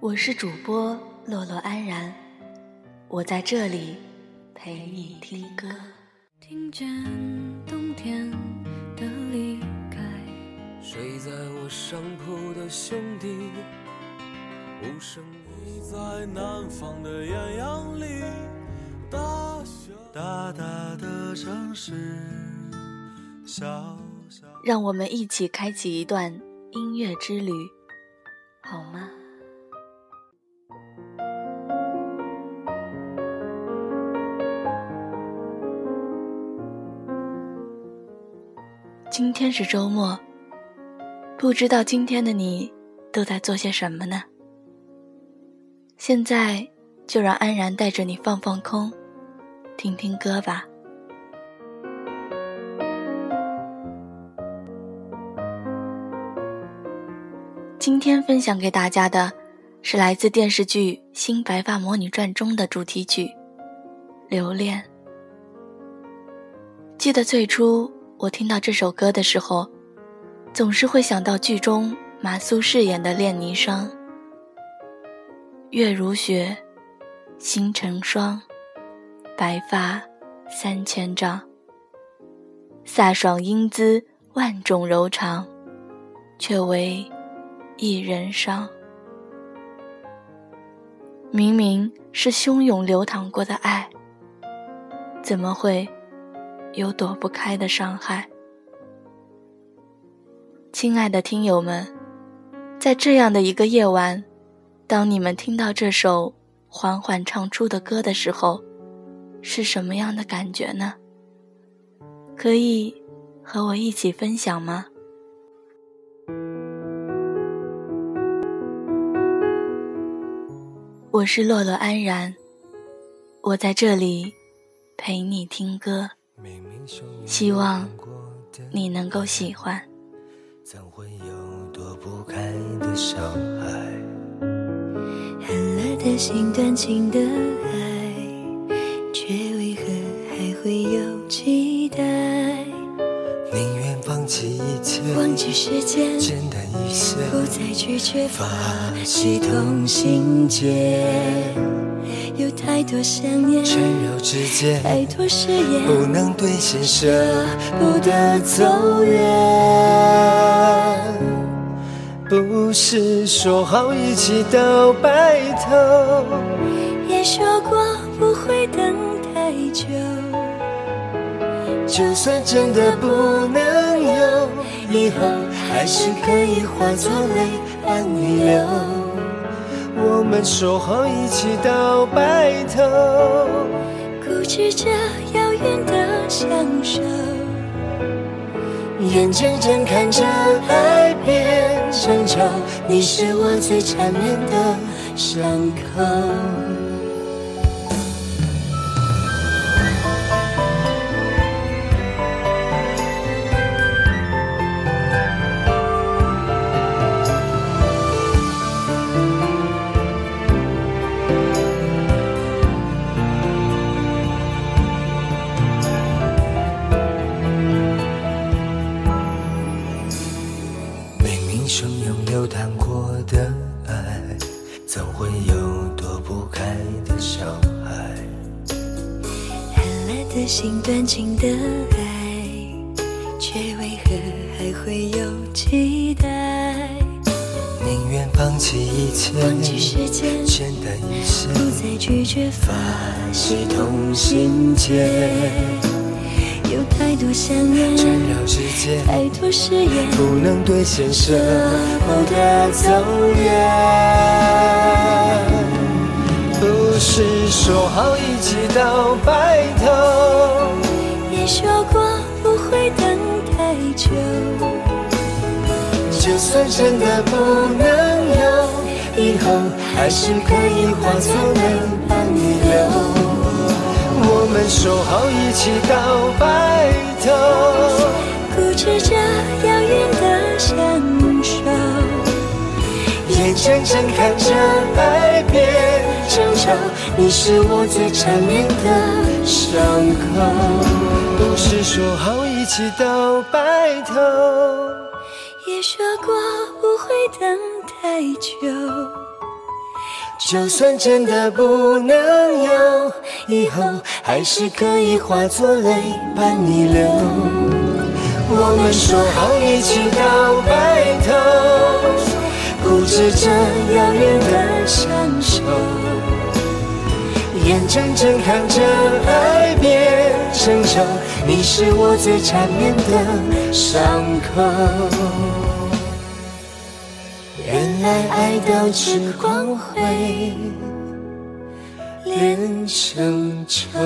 我是主播洛洛安然，我在这里陪你听歌。听见冬天的离开，睡在我上铺的兄弟，无声你在南方的艳阳里，大小大大的城市，小小。让我们一起开启一段音乐之旅，好吗？今天是周末，不知道今天的你都在做些什么呢？现在就让安然带着你放放空，听听歌吧。今天分享给大家的是来自电视剧《新白发魔女传》中的主题曲《留恋》。记得最初。我听到这首歌的时候，总是会想到剧中马苏饰演的恋霓裳。月如雪，星成霜，白发三千丈。飒爽英姿，万种柔肠，却为一人伤。明明是汹涌流淌过的爱，怎么会？有躲不开的伤害，亲爱的听友们，在这样的一个夜晚，当你们听到这首缓缓唱出的歌的时候，是什么样的感觉呢？可以和我一起分享吗？我是洛洛安然，我在这里陪你听歌。希望你能够喜欢。怎会有躲不开的伤害？狠了的心，断情的爱，却为何还会有期待？宁愿放弃一切，忘记时间，简单一些，不再拒绝，发起同心结。有太多想念，缠绕之间，太多誓言不能兑现，舍不得走远。不是说好一起到白头，也说过不会等太久。就算真的不能有，以后还是可以化作泪伴你流。我们说好一起到白头，固执着遥远的相守，眼睁睁看着爱变成仇，你是我最缠绵的伤口。心断情的爱，却为何还会有期待？宁愿放弃一切，忘记时间，简单一些，不再拒绝，发起同心结。有太多想念，缠绕之间，太多誓言，不能兑现，舍不得走远。不是说好一起到白头，也说过不会等太久。就算真的不能有，以后还是可以化作泪伴你流。说好一起到白头，固执着遥远的相守，眼睁睁看着爱变。成仇，你是我最缠绵的伤口。不是说好一起到白头，也说过不会等太久。就算真的不能有以后，还是可以化作泪伴你流。我们说好一起到白头，固执着遥远的相守，眼睁睁看着爱变成仇，你是我最缠绵的伤口。原来爱到痴狂会连成仇。